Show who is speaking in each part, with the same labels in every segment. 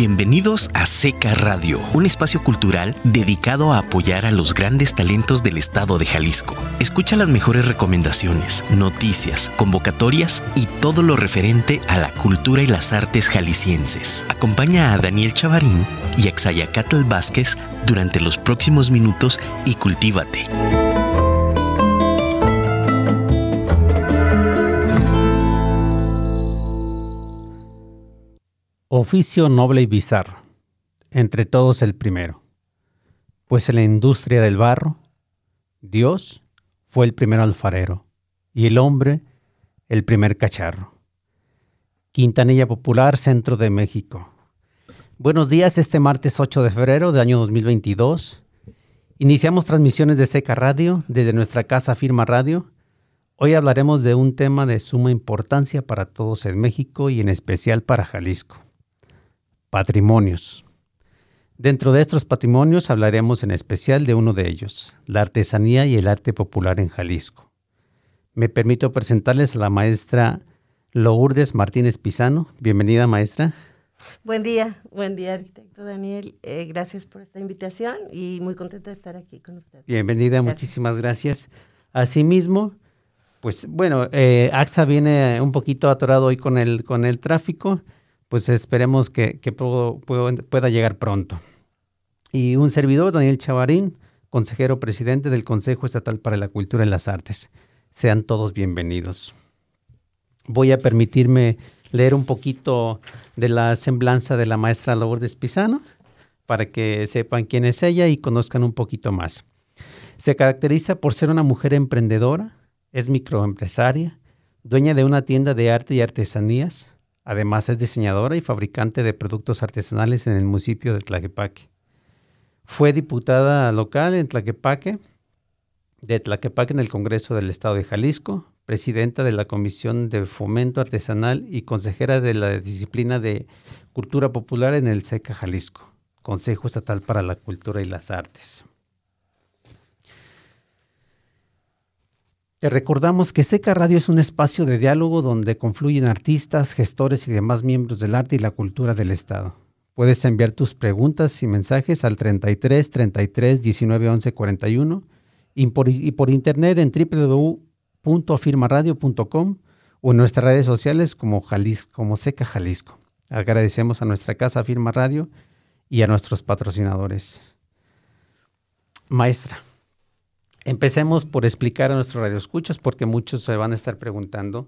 Speaker 1: Bienvenidos a Seca Radio, un espacio cultural dedicado a apoyar a los grandes talentos del estado de Jalisco. Escucha las mejores recomendaciones, noticias, convocatorias y todo lo referente a la cultura y las artes jaliscienses. Acompaña a Daniel Chavarín y a Xayacatl Vázquez durante los próximos minutos y cultívate.
Speaker 2: Oficio noble y bizarro, entre todos el primero, pues en la industria del barro, Dios fue el primer alfarero y el hombre el primer cacharro. Quintanilla Popular, Centro de México. Buenos días, este martes 8 de febrero de año 2022. Iniciamos transmisiones de Seca Radio desde nuestra casa Firma Radio. Hoy hablaremos de un tema de suma importancia para todos en México y en especial para Jalisco Patrimonios. Dentro de estos patrimonios hablaremos en especial de uno de ellos, la artesanía y el arte popular en Jalisco. Me permito presentarles a la maestra Lourdes Martínez Pizano. Bienvenida, maestra.
Speaker 3: Buen día, buen día, arquitecto Daniel. Eh, gracias por esta invitación y muy contenta de estar aquí con usted.
Speaker 2: Bienvenida, muchísimas gracias. Asimismo, pues bueno, eh, AXA viene un poquito atorado hoy con el, con el tráfico pues esperemos que, pueda llegar pronto. Y un servidor, Daniel Chavarín, consejero presidente del Consejo Estatal para la Cultura y las Artes. Sean todos bienvenidos. Voy a permitirme leer un poquito de la semblanza de la maestra Lourdes Pisano para que sepan quién es ella y conozcan un poquito más. Se caracteriza por ser una mujer emprendedora, es microempresaria, dueña de una tienda de arte y artesanías, Además es diseñadora y fabricante de productos artesanales en el municipio de Tlaquepaque. Fue diputada local en Tlaquepaque, de Tlaquepaque en el Congreso del Estado de Jalisco, presidenta de la Comisión de Fomento Artesanal y consejera de la disciplina de Cultura Popular en el SECA Jalisco, Consejo Estatal para la Cultura y las Artes. Te recordamos que Seca Radio es un espacio de diálogo donde confluyen artistas, gestores y demás miembros del arte y la cultura del Estado. Puedes enviar tus preguntas y mensajes al 33 33 19 11 41 y por, y por internet en www.afirmaradio.com o en nuestras redes sociales como, Jalisco, como Seca Jalisco. Agradecemos a nuestra casa Firma Radio y a nuestros patrocinadores. Maestra, Empecemos por explicar a nuestros radioescuchas, porque muchos se van a estar preguntando,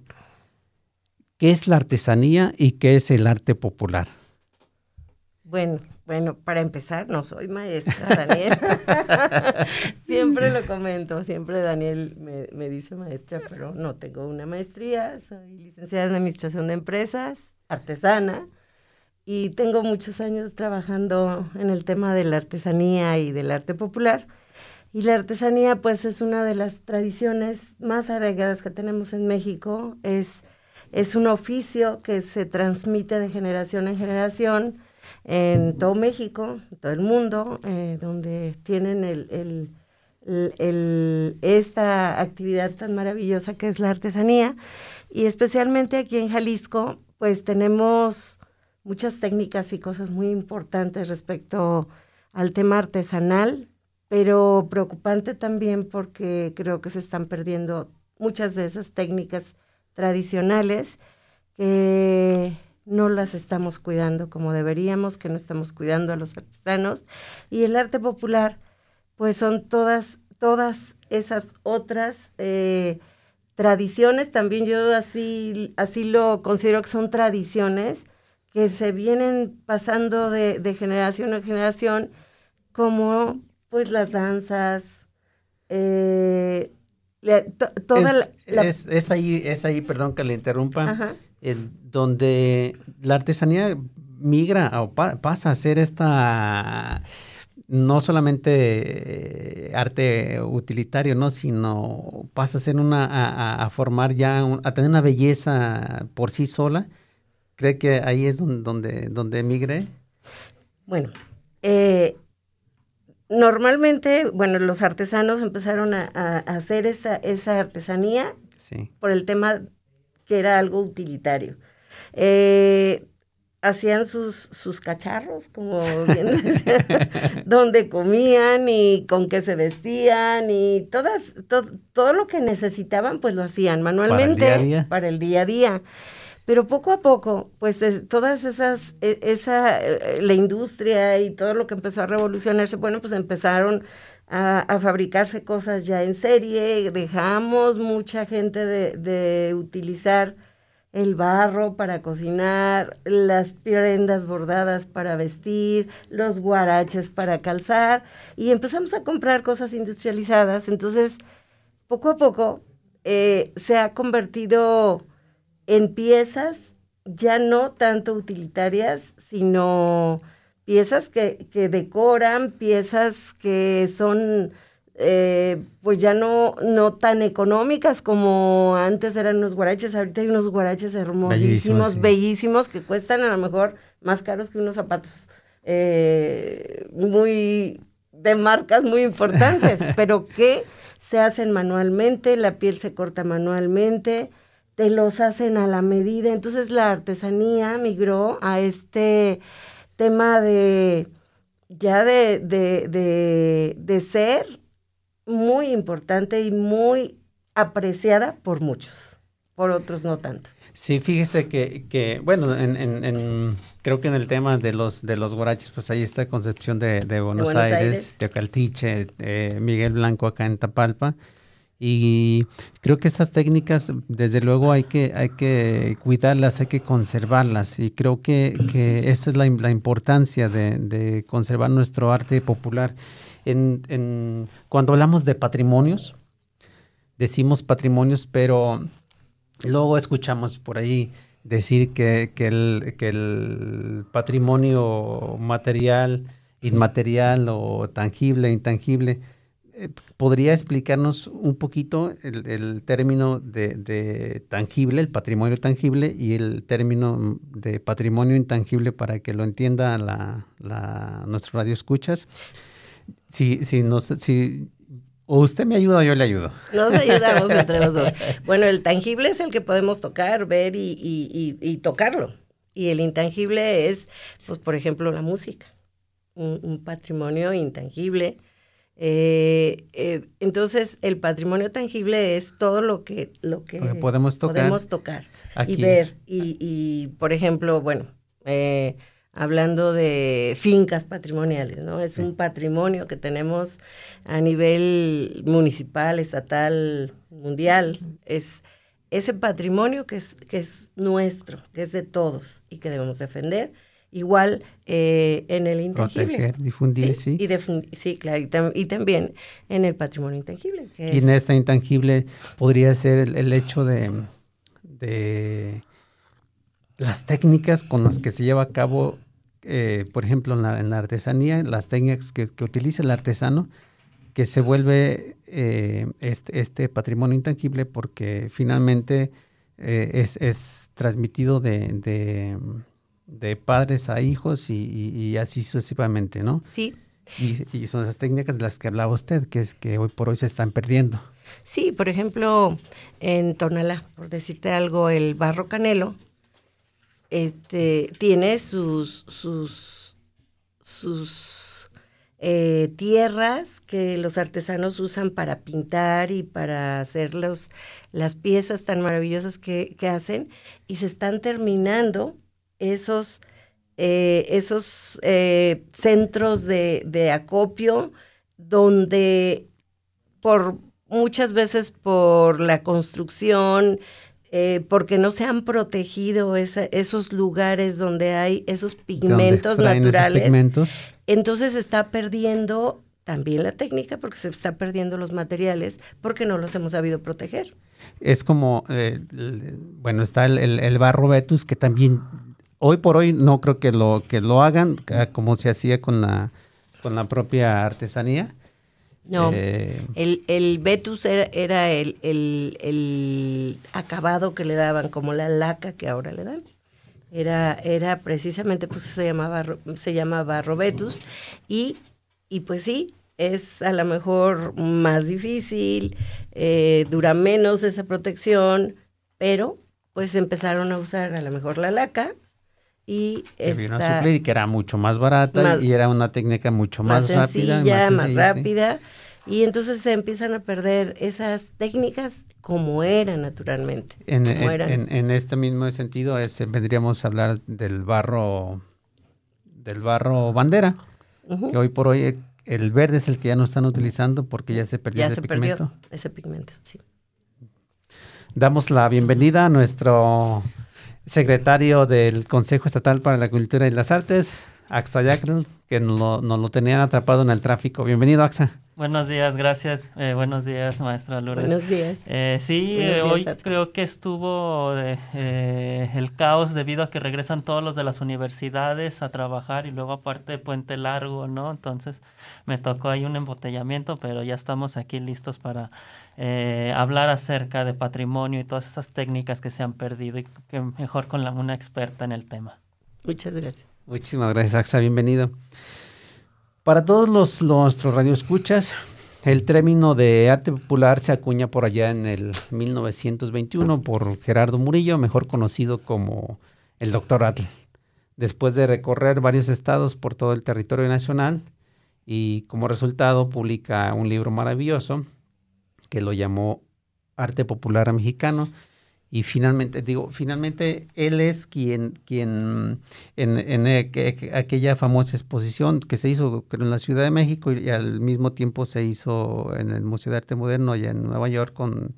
Speaker 2: ¿qué es la artesanía y qué es el arte popular?
Speaker 3: Bueno, bueno, para empezar, no soy maestra, Daniel. siempre lo comento, siempre Daniel me, me, dice maestra, pero no tengo una maestría, soy licenciada en Administración de Empresas, artesana, y tengo muchos años trabajando en el tema de la artesanía y del arte popular. Y la artesanía, pues, es una de las tradiciones más arraigadas que tenemos en México. Es, es un oficio que se transmite de generación en generación en todo México, en todo el mundo, eh, donde tienen el, el, esta actividad tan maravillosa que es la artesanía. Y especialmente aquí en Jalisco, pues tenemos muchas técnicas y cosas muy importantes respecto al tema artesanal pero preocupante también porque creo que se están perdiendo muchas de esas técnicas tradicionales que no las estamos cuidando como deberíamos, que no estamos cuidando a los artesanos. Y el arte popular, pues son todas, todas esas otras eh, tradiciones, también yo así, así lo considero que son tradiciones que se vienen pasando de, de generación en generación como pues las danzas, eh,
Speaker 2: toda la, es, ahí, es ahí, perdón que le interrumpa, el, donde la artesanía migra o pasa a ser esta no solamente eh, arte utilitario, ¿no? sino pasa a ser una, a, formar ya, a tener una belleza por sí sola. ¿Cree que ahí es donde, donde, donde emigre?
Speaker 3: Bueno, eh, normalmente, bueno, los artesanos empezaron a, hacer esa, esa artesanía por el tema que era algo utilitario. Eh, hacían sus, sus cacharros, como bien decía, donde comían y con qué se vestían y todas, todo lo que necesitaban, pues lo hacían manualmente para el día a día. Pero poco a poco, pues todas esas, e, esa, eh, la industria y todo lo que empezó a revolucionarse, bueno, pues empezaron a, fabricarse cosas ya en serie, dejamos mucha gente de, de utilizar el barro para cocinar, las prendas bordadas para vestir, los guaraches para calzar y empezamos a comprar cosas industrializadas. Entonces, poco a poco eh, se ha convertido en piezas ya no tanto utilitarias, sino piezas que, que decoran, piezas que son eh, pues ya no, no tan económicas como antes eran unos guaraches. Ahorita hay unos guaraches hermosísimos, bellísimos, que cuestan a lo mejor más caros que unos zapatos eh, muy de marcas muy importantes, pero que se hacen manualmente, la piel se corta manualmente, te los hacen a la medida. Entonces la artesanía migró a este tema de ya de, de, de, de ser muy importante y muy apreciada por muchos, por otros no tanto.
Speaker 2: Sí, fíjese que, que bueno, en, en, creo que en el tema de los de los guaraches, pues ahí está Concepción de, de Buenos, Aires, de Caltiche, Miguel Blanco acá en Tapalpa. Y creo que esas técnicas, desde luego, hay que, hay que cuidarlas, hay que conservarlas. Y creo que, que esa es la, importancia de, conservar nuestro arte popular cuando hablamos de patrimonios, decimos patrimonios, pero luego escuchamos por ahí decir que, el, que el patrimonio material, inmaterial o tangible, intangible, ¿podría explicarnos un poquito el, término de, tangible, el patrimonio tangible, y el término de patrimonio intangible para que lo entienda la, la, nuestro radio escuchas? si, si, no, si o usted me ayuda o yo le ayudo.
Speaker 3: Nos ayudamos entre los dos. Bueno, el tangible es el que podemos tocar, ver y, y, tocarlo. Y el intangible es, pues, por ejemplo, la música. Un, patrimonio intangible. Eh, eh, entonces, el patrimonio tangible es todo lo que, lo que
Speaker 2: podemos tocar,
Speaker 3: podemos tocar y ver. Y, y, por ejemplo, bueno, eh, hablando de fincas patrimoniales, ¿no? Es un patrimonio que tenemos a nivel municipal, estatal, mundial. Es ese patrimonio que es, que es nuestro, que es de todos y que debemos defender. Igual eh, en el intangible.
Speaker 2: Proteger, difundir, sí.
Speaker 3: Y sí, claro, y, también en el patrimonio intangible.
Speaker 2: y en esta intangible podría ser el, hecho de, de las técnicas con las que se lleva a cabo, eh, por ejemplo, en la, artesanía, las técnicas que, utiliza el artesano, que se vuelve eh, este, este, patrimonio intangible porque finalmente eh, es, es, transmitido de, de, padres a hijos y, así sucesivamente, ¿no?
Speaker 3: Sí.
Speaker 2: Y, y, son esas técnicas de las que hablaba usted, que es que hoy por hoy se están perdiendo.
Speaker 3: Sí, por ejemplo, en Tonalá, por decirte algo, el barro canelo, este, tiene sus, sus, sus eh, tierras que los artesanos usan para pintar y para hacer los, las piezas tan maravillosas que, hacen y se están terminando esos, eh, esos eh, centros de, de acopio donde por muchas veces por la construcción, eh, porque no se han protegido esos lugares donde hay esos pigmentos naturales. Entonces se está perdiendo también la técnica porque se está perdiendo los materiales porque no los hemos sabido proteger.
Speaker 2: Es como, eh, bueno, está el, barro Vetus que también hoy por hoy no creo que lo que lo hagan como se hacía con la con la propia artesanía
Speaker 3: no, eh, el, el Betus era, el, acabado que le daban, como la laca que ahora le dan. Era, era precisamente, pues se llamaba, se llama barro Betus. Y, y pues sí, es a lo mejor más difícil, eh, dura menos esa protección, pero pues empezaron a usar a lo mejor la laca y
Speaker 2: que vino a
Speaker 3: esta
Speaker 2: suplir y que era mucho más barata
Speaker 3: Más-
Speaker 2: y era una técnica mucho más,
Speaker 3: más
Speaker 2: rápida.
Speaker 3: sencilla, más,
Speaker 2: sencilla, sí.
Speaker 3: rápida. Y entonces se empiezan a perder esas técnicas como eran naturalmente.
Speaker 2: En,
Speaker 3: como eran.
Speaker 2: en- en este mismo sentido, es- vendríamos a hablar del barro, del barro bandera, que hoy por hoy eh, el verde es el que ya no están utilizando porque ya se perdió
Speaker 3: Ya
Speaker 2: ese
Speaker 3: se
Speaker 2: pigmento.
Speaker 3: perdió ese pigmento, sí.
Speaker 2: Damos la bienvenida a nuestro secretario del Consejo Estatal para la Cultura y las Artes, Axa Yacrel, que nos lo, nos lo tenían atrapado en el tráfico. Bienvenido, Axa.
Speaker 4: Buenos días, gracias. Eh, buenos días, maestra Lourdes.
Speaker 3: Buenos días.
Speaker 4: Eh, sí,
Speaker 3: Buenos
Speaker 4: eh,
Speaker 3: días,
Speaker 4: hoy creo que estuvo eh, el caos debido a que regresan todos los de las universidades a trabajar y luego aparte puente largo, ¿no? Entonces me tocó ahí un embotellamiento, pero ya estamos aquí listos para eh, hablar acerca de patrimonio y todas esas técnicas que se han perdido y que mejor con la, una experta en el tema.
Speaker 3: Muchas gracias.
Speaker 2: Muchísimas gracias, Axa. Bienvenido. Para todos los, nuestros radioescuchas, el término de arte popular se acuña por allá en el 1921 por Gerardo Murillo, mejor conocido como el Doctor Atl. Después de recorrer varios estados por todo el territorio nacional y como resultado publica un libro maravilloso que lo llamó Arte Popular Mexicano. Y finalmente digo finalmente él es quien quien en, en aqu- aquella famosa exposición que se hizo en la Ciudad de México y, al mismo tiempo se hizo en el Museo de Arte Moderno allá en Nueva York con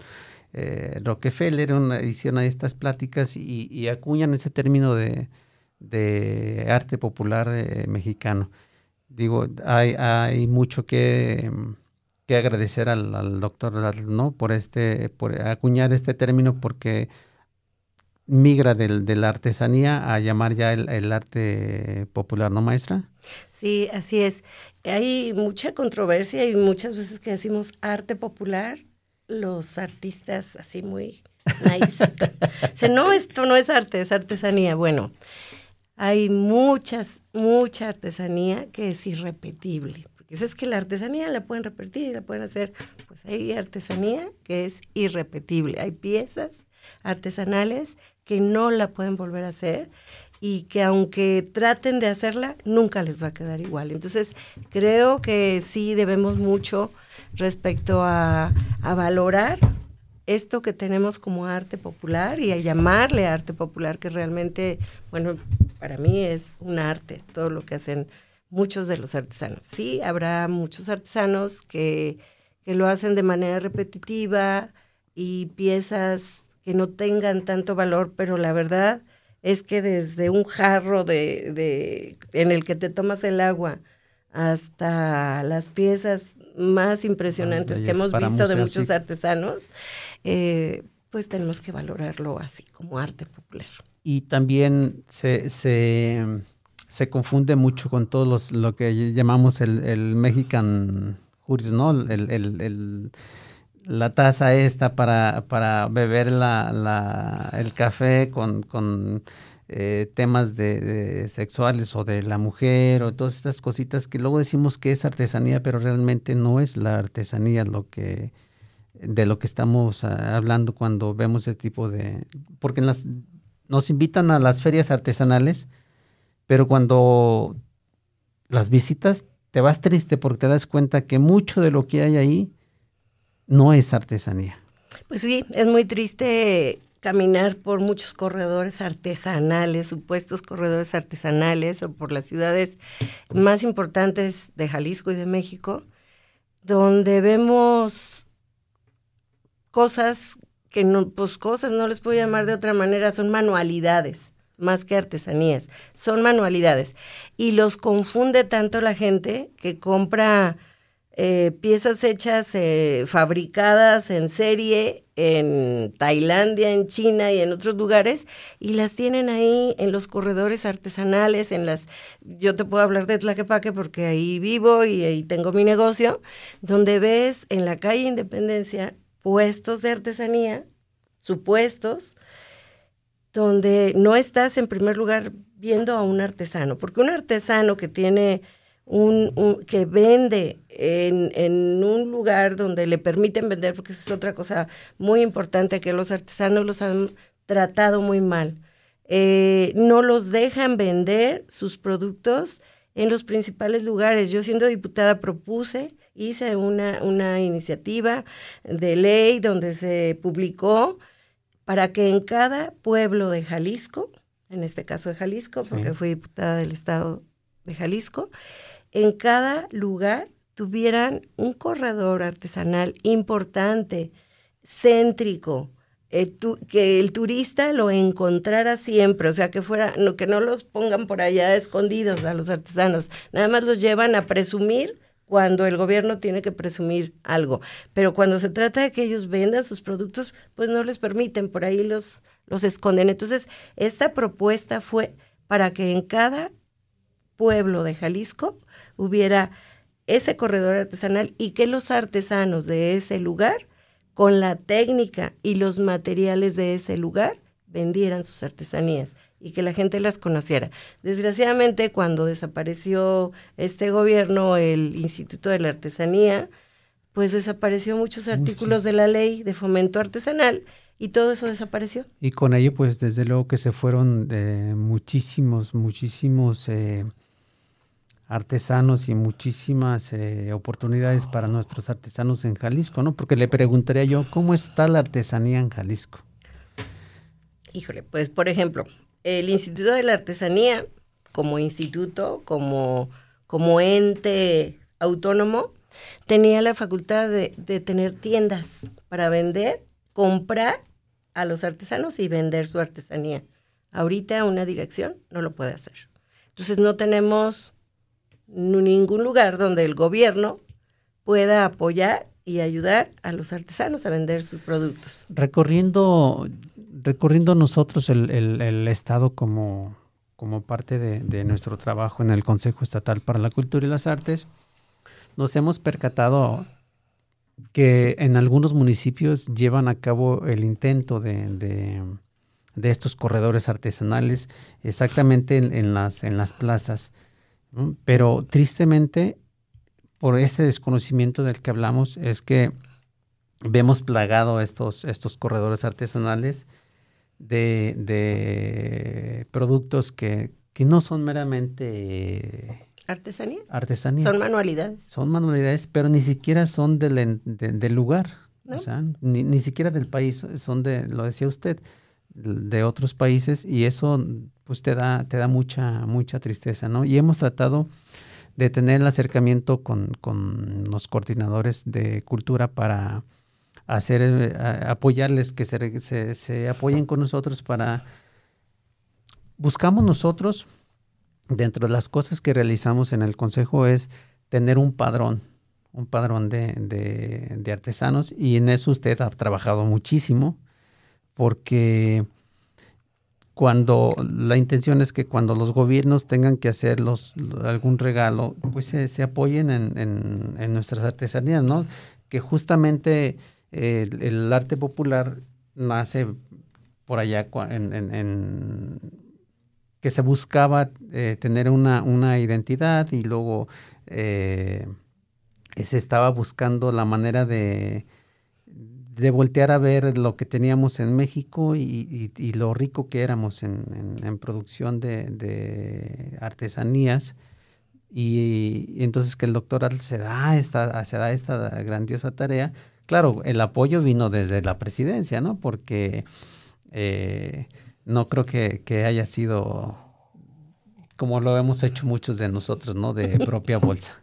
Speaker 2: eh, Rockefeller. Una de estas pláticas y, acuñan ese término de, de arte popular eh, mexicano. Digo hay, hay mucho que em, que agradecer al, al doctor no por este por acuñar este término porque migra del, de la artesanía a llamar ya el, el arte popular, ¿no, maestra?
Speaker 3: Sí, así es. Hay mucha controversia y muchas veces que decimos arte popular, los artistas así muy nice. Dicen, no, esto no es arte, es artesanía. Bueno, hay muchas, mucha artesanía que es irrepetible. Es que la artesanía la pueden repetir, la pueden hacer. Pues hay artesanía que es irrepetible. Hay piezas artesanales que no la pueden volver a hacer y que aunque traten de hacerla, nunca les va a quedar igual. Entonces, creo que sí debemos mucho respecto a, a valorar esto que tenemos como arte popular y a llamarle arte popular, que realmente, bueno, para mí es un arte, todo lo que hacen muchos de los artesanos. Sí, habrá muchos artesanos que, que lo hacen de manera repetitiva y piezas que no tengan tanto valor, pero la verdad es que desde un jarro de, de, en el que te tomas el agua hasta las piezas más impresionantes que hemos visto de muchos
Speaker 2: sí.
Speaker 3: artesanos, eh, pues tenemos que valorarlo así como arte popular.
Speaker 2: Y también se, se, se confunde mucho con todos los, lo que llamamos el, el Mexican Juris, ¿no? El, el, el- la taza esta para, para beber la, la, el café con, con eh, temas de, de sexuales o de la mujer o todas estas cositas que luego decimos que es artesanía, pero realmente no es la artesanía lo que de lo que estamos ah, hablando cuando vemos ese tipo de porque en las nos invitan a las ferias artesanales, pero cuando las visitas te vas triste porque te das cuenta que mucho de lo que hay ahí no es artesanía.
Speaker 3: Pues sí, es muy triste caminar por muchos corredores artesanales, supuestos corredores artesanales, o por las ciudades más importantes de Jalisco y de México, donde vemos cosas que no, pues cosas no les puedo llamar de otra manera, son manualidades más que artesanías, son manualidades. Y los confunde tanto la gente que compra eh, piezas hechas, eh, fabricadas en serie en Tailandia, en China y en otros lugares, y las tienen ahí en los corredores artesanales, en las, yo te puedo hablar de Tlaquepaque porque ahí vivo y ahí tengo mi negocio, donde ves en la calle Independencia puestos de artesanía, supuestos, donde no estás en primer lugar viendo a un artesano, porque un artesano que tiene un, que vende en, en un lugar donde le permiten vender, porque esa es otra cosa muy importante, que los artesanos los han tratado muy mal. eh, no los dejan vender sus productos en los principales lugares. Yo siendo diputada propuse, hice una, una iniciativa de ley donde se publicó para que en cada pueblo de Jalisco, en este caso de Jalisco, porque fui diputada del estado de Jalisco, en cada lugar tuvieran un corredor artesanal importante, céntrico, eh, que el turista lo encontrara siempre, o sea, que fuera, no, que no los pongan por allá escondidos a los artesanos, nada más los llevan a presumir cuando el gobierno tiene que presumir algo, pero cuando se trata de que ellos vendan sus productos, pues no les permiten, por ahí los, los esconden. Entonces, esta propuesta fue para que en cada pueblo de Jalisco hubiera ese corredor artesanal y que los artesanos de ese lugar, con la técnica y los materiales de ese lugar, vendieran sus artesanías y que la gente las conociera. Desgraciadamente, cuando desapareció este gobierno, el Instituto de la Artesanía, pues desapareció muchos artículos de la ley de fomento artesanal y todo eso desapareció.
Speaker 2: Y con ello, pues desde luego que se fueron de muchísimos, muchísimos eh, artesanos y muchísimas eh, oportunidades para nuestros artesanos en Jalisco, ¿no? Porque le preguntaría yo, ¿cómo está la artesanía en Jalisco?
Speaker 3: Híjole, pues por ejemplo, el Instituto de la Artesanía, como instituto, como, como ente autónomo, tenía la facultad de, tener tiendas para vender, comprar a los artesanos y vender su artesanía. Ahorita una dirección no lo puede hacer. Entonces no tenemos ningún lugar donde el gobierno pueda apoyar y ayudar a los artesanos a vender sus productos.
Speaker 2: Recorriendo recorriendo nosotros el, Estado como, como parte de, nuestro trabajo en el Consejo Estatal para la Cultura y las Artes, nos hemos percatado que en algunos municipios llevan a cabo el intento de, estos corredores artesanales exactamente en, las, en las plazas. Pero tristemente, por este desconocimiento del que hablamos, es que vemos plagado estos, estos corredores artesanales de, productos que, no son meramente...
Speaker 3: ¿Artesanía?
Speaker 2: Artesanía.
Speaker 3: Son manualidades.
Speaker 2: Son manualidades, pero ni siquiera son del, del lugar. O sea, ni, ni, siquiera del país, son de, lo decía usted, de otros países y eso pues te da, te da mucha, mucha tristeza, ¿no? Y hemos tratado de tener el acercamiento con, con los coordinadores de cultura para hacer, eh, apoyarles, que se, se, apoyen con nosotros para... Buscamos nosotros, dentro de las cosas que realizamos en el Consejo, es tener un padrón, un padrón de, de, artesanos y en eso usted ha trabajado muchísimo porque cuando la intención es que cuando los gobiernos tengan que hacer algún regalo, pues se, apoyen en, en, en, nuestras artesanías, ¿no? Que justamente el, arte popular nace por allá en, que se buscaba eh, tener una, una, identidad y luego eh, se estaba buscando la manera de, de voltear a ver lo que teníamos en México y, lo rico que éramos en, producción de, artesanías. Y, entonces que el doctor se da esta, se da esta grandiosa tarea Claro, el apoyo vino desde la presidencia, ¿no? Porque eh, no creo que, haya sido como lo hemos hecho muchos de nosotros, ¿no? De propia bolsa.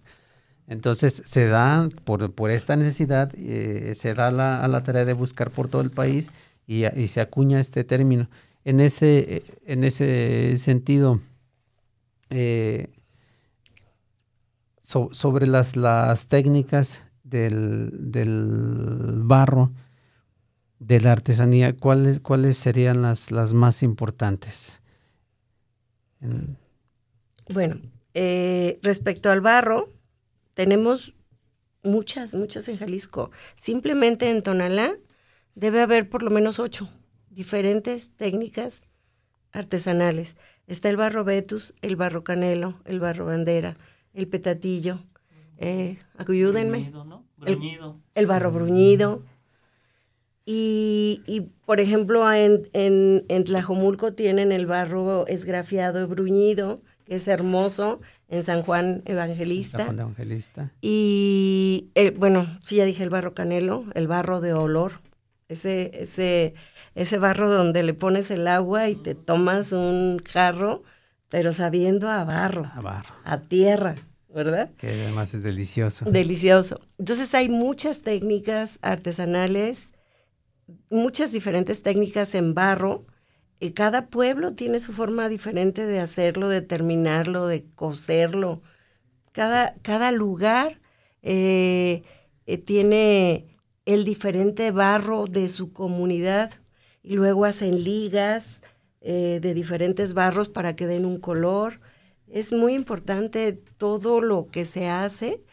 Speaker 2: Entonces se da, por, por esta necesidad, eh, se da la, a la tarea de buscar por todo el país y, se acuña este término. En ese, en ese sentido, eh, sobre las, las técnicas del, del barro, de la artesanía, ¿cuáles, cuáles serían las, las más importantes?
Speaker 3: Bueno, eh, respecto al barro, tenemos muchas, muchas en Jalisco. Simplemente en Tonalá debe haber por lo menos ocho diferentes técnicas artesanales. Está el barro Betus, el barro Canelo, el barro Bandera, el petatillo, eh, ayúdenme. El, barro bruñido. Y, y, por ejemplo, en, en, en, Tlajomulco tienen el barro esgrafiado, bruñido, que es hermoso, en San Juan Evangelista.
Speaker 2: San Juan Evangelista.
Speaker 3: Y, el, bueno, sí, ya dije el barro canelo, el barro de olor, ese, ese, ese barro donde le pones el agua y te tomas un jarro, pero sabiendo a barro,
Speaker 2: A barro.
Speaker 3: a tierra, ¿verdad?
Speaker 2: Que además es delicioso.
Speaker 3: Delicioso. Entonces hay muchas técnicas artesanales, muchas diferentes técnicas en barro. Y cada pueblo tiene su forma diferente de hacerlo, de terminarlo, de coserlo. Cada, cada lugar eh, eh, tiene el diferente barro de su comunidad y luego hacen ligas eh, de diferentes barros para que den un color. Es muy importante todo lo que se hace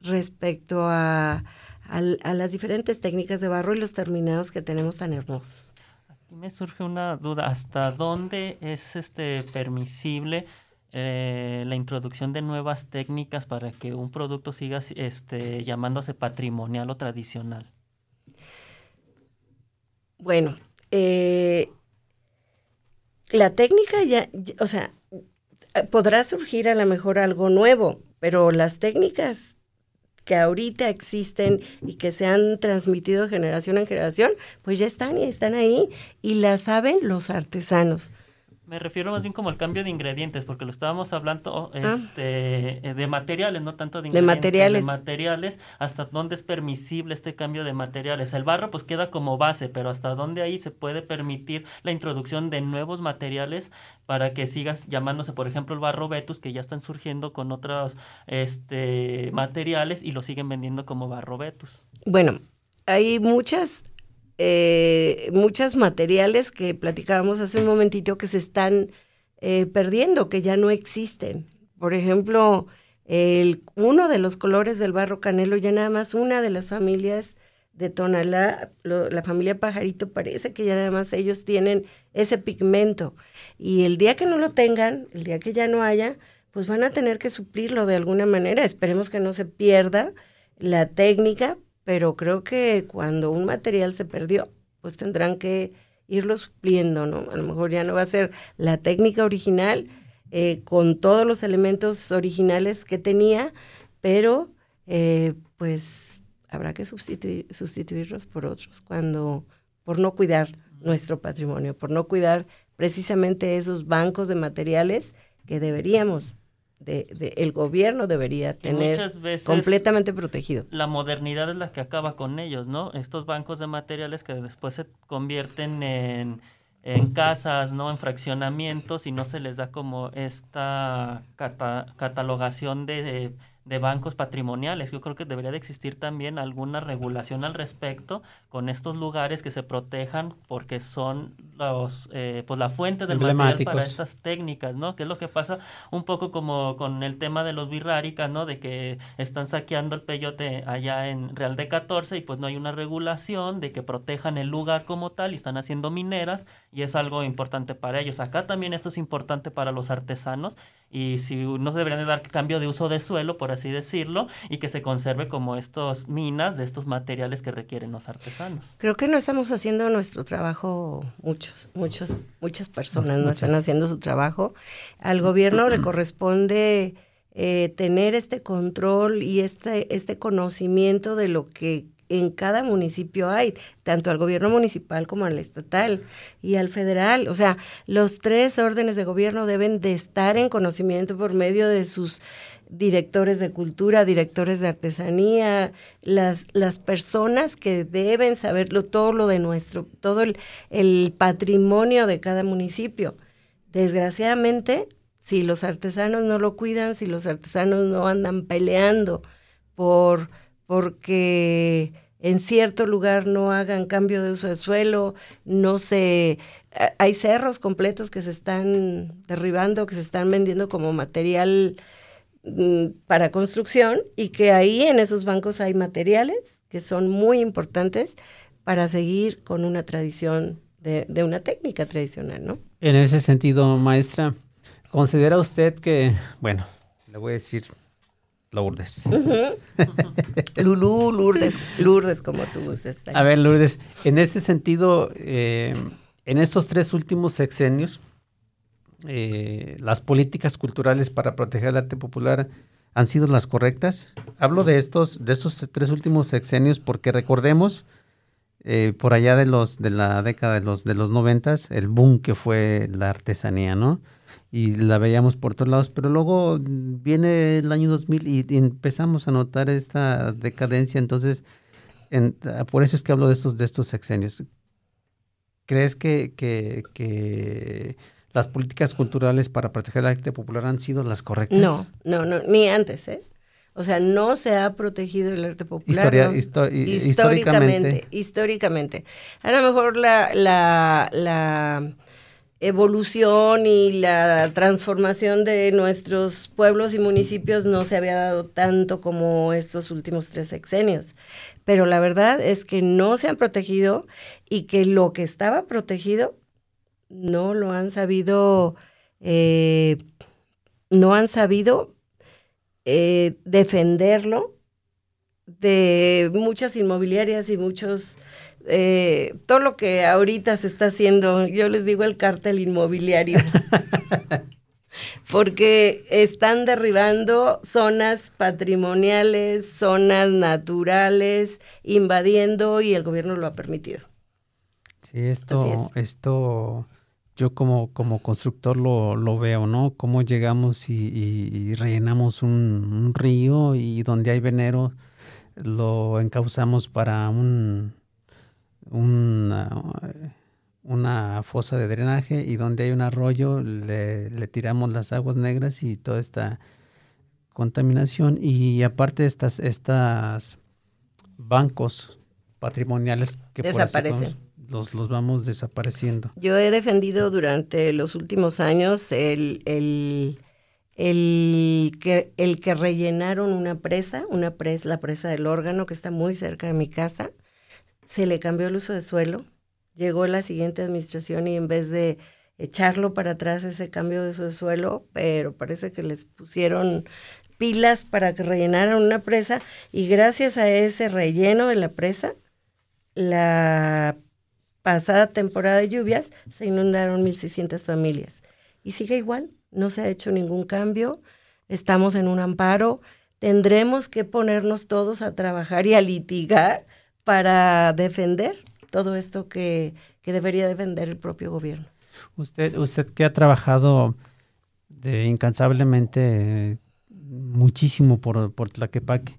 Speaker 3: respecto a, a, a las diferentes técnicas de barro y los terminados que tenemos tan hermosos.
Speaker 4: Aquí me surge una duda, ¿hasta dónde es este permisible eh, la introducción de nuevas técnicas para que un producto siga este, llamándose patrimonial o tradicional?
Speaker 3: Bueno, eh, la técnica ya, ya, o sea, podrá surgir a lo mejor algo nuevo, pero las técnicas que ahorita existen y que se han transmitido generación en generación, pues ya están y están ahí y las saben los artesanos.
Speaker 4: Me refiero más bien como el cambio de ingredientes, porque lo estábamos hablando ah. este, de materiales, no tanto de
Speaker 3: ingredientes. De materiales.
Speaker 4: De materiales, hasta dónde es permisible este cambio de materiales. El barro pues queda como base, pero hasta dónde ahí se puede permitir la introducción de nuevos materiales para que sigas llamándose, por ejemplo, el barro Vetus, que ya están surgiendo con otros este, materiales y lo siguen vendiendo como barro Vetus.
Speaker 3: Bueno, hay muchas eh, muchos materiales que platicábamos hace un momentito que se están eh, perdiendo, que ya no existen. Por ejemplo, el, uno de los colores del barro canelo, ya nada más una de las familias de Tonalá, la familia Pajarito, parece que ya nada más ellos tienen ese pigmento. Y el día que no lo tengan, el día que ya no haya, pues van a tener que suplirlo de alguna manera. Esperemos que no se pierda la técnica, pero creo que cuando un material se perdió, pues tendrán que irlo supliendo, ¿no? A lo mejor ya no va a ser la técnica original eh, con todos los elementos originales que tenía, pero eh, pues habrá que sustituir, sustituirlos por otros cuando por no cuidar nuestro patrimonio, por no cuidar precisamente esos bancos de materiales que deberíamos de, de, el gobierno debería tener completamente protegido.
Speaker 4: La modernidad es la que acaba con ellos, ¿no? Estos bancos de materiales que después se convierten en, en casas, ¿no? En fraccionamientos y no se les da como esta cata catalogación de, de de bancos patrimoniales. Yo creo que debería de existir también alguna regulación al respecto con estos lugares que se protejan porque son los eh, pues la fuente del material para estas técnicas, ¿no? Que es lo que pasa un poco como con el tema de los birráricas, ¿no? De que están saqueando el peyote allá en Real de 14 y pues no hay una regulación de que protejan el lugar como tal y están haciendo mineras y es algo importante para ellos. Acá también esto es importante para los artesanos y si no se deberían de dar cambio de uso de suelo, por así decirlo, y que se conserve como estos minas de estos materiales que requieren los artesanos.
Speaker 3: Creo que no estamos haciendo nuestro trabajo, muchos, muchos, muchas personas no están haciendo su trabajo. Al gobierno le corresponde eh, tener este control y este, este conocimiento de lo que en cada municipio hay, tanto al gobierno municipal como al estatal y al federal. O sea, los tres órdenes de gobierno deben de estar en conocimiento por medio de sus directores de cultura, directores de artesanía, las, las personas que deben saberlo, todo lo de nuestro, todo el, patrimonio de cada municipio. Desgraciadamente, si los artesanos no lo cuidan, si los artesanos no andan peleando por porque en cierto lugar no hagan cambio de uso de suelo, no se hay cerros completos que se están derribando, que se están vendiendo como material para construcción y que ahí en esos bancos hay materiales que son muy importantes para seguir con una tradición de, de una técnica tradicional, ¿no?
Speaker 2: En ese sentido, maestra, ¿considera usted que, bueno, le voy a decir Lourdes.
Speaker 3: Lulú, Lourdes, Lourdes, como tú gustes.
Speaker 2: A ver, Lourdes, en ese sentido, eh, en estos tres últimos sexenios, eh, las políticas culturales para proteger el arte popular han sido las correctas. Hablo de estos, de estos tres últimos sexenios porque recordemos eh, por allá de los de la década de los de los noventas el boom que fue la artesanía, ¿no? Y la veíamos por todos lados, pero luego viene el año 2000 y, empezamos a notar esta decadencia, entonces por eso es que hablo de estos de estos sexenios. ¿Crees que las políticas culturales para proteger el arte popular han sido las correctas?
Speaker 3: No, no, no, ni antes, ¿eh? O sea, no se ha protegido el arte popular. históricamente, históricamente. A lo mejor la, la, la evolución y la transformación de nuestros pueblos y municipios no se había dado tanto como estos últimos tres sexenios. Pero la verdad es que no se han protegido y que lo que estaba protegido no lo han sabido, eh, no han sabido eh, defenderlo de muchas inmobiliarias y muchos, eh, todo lo que ahorita se está haciendo, yo les digo el cártel inmobiliario. porque están derribando zonas patrimoniales, zonas naturales, invadiendo y el gobierno lo ha permitido.
Speaker 2: Sí, esto, esto yo como, como constructor lo, lo veo, ¿no? Cómo llegamos y, rellenamos un, río y donde hay venero lo encauzamos para un, una, una fosa de drenaje y donde hay un arroyo le, le tiramos las aguas negras y toda esta contaminación y aparte estas, estas bancos patrimoniales que
Speaker 3: desaparecen
Speaker 2: los, los vamos desapareciendo.
Speaker 3: Yo he defendido durante los últimos años el, el, el, que, el que rellenaron una presa, una presa, la presa del órgano que está muy cerca de mi casa, se le cambió el uso de suelo, llegó la siguiente administración y en vez de echarlo para atrás ese cambio de uso de suelo, pero parece que les pusieron pilas para que rellenaran una presa y gracias a ese relleno de la presa, la pasada temporada de lluvias se inundaron 1.600 familias. Y sigue igual, no se ha hecho ningún cambio, estamos en un amparo, tendremos que ponernos todos a trabajar y a litigar para defender todo esto que, debería defender el propio gobierno.
Speaker 2: Usted, usted que ha trabajado incansablemente muchísimo por, por Tlaquepaque,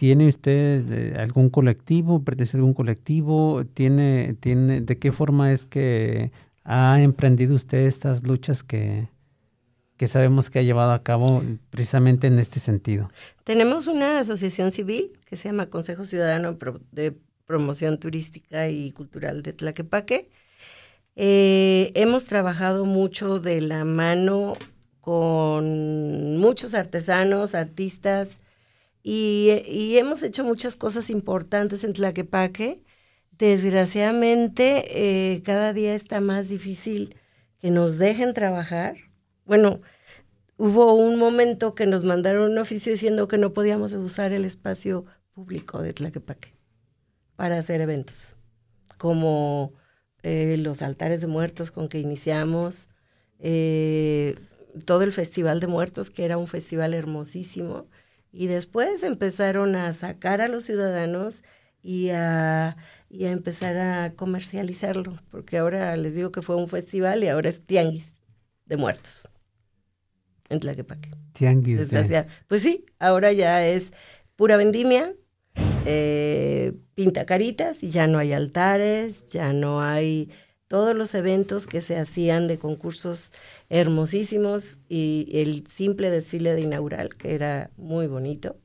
Speaker 2: ¿Tiene usted eh, algún colectivo? ¿Pertenece a algún colectivo? ¿Tiene, tiene, ¿De qué forma es que ha emprendido usted estas luchas que, que sabemos que ha llevado a cabo precisamente en este sentido?
Speaker 3: Tenemos una asociación civil que se llama Consejo Ciudadano de Promoción Turística y Cultural de Tlaquepaque. Eh, hemos trabajado mucho de la mano con muchos artesanos, artistas, y, hemos hecho muchas cosas importantes en Tlaquepaque. Desgraciadamente, eh, cada día está más difícil que nos dejen trabajar. Bueno, hubo un momento que nos mandaron un oficio diciendo que no podíamos usar el espacio público de Tlaquepaque para hacer eventos, como eh, los altares de muertos con que iniciamos, eh, todo el Festival de Muertos, que era un festival hermosísimo, y después empezaron a sacar a los ciudadanos y a, y a empezar a comercializarlo, porque ahora les digo que fue un festival y ahora es tianguis de muertos en Tlaquepaque.
Speaker 2: Tianguis.
Speaker 3: Pues sí, ahora ya es pura vendimia, eh, pinta caritas y ya no hay altares, ya no hay todos los eventos que se hacían de concursos hermosísimos y el simple desfile de inaugural, que era muy bonito,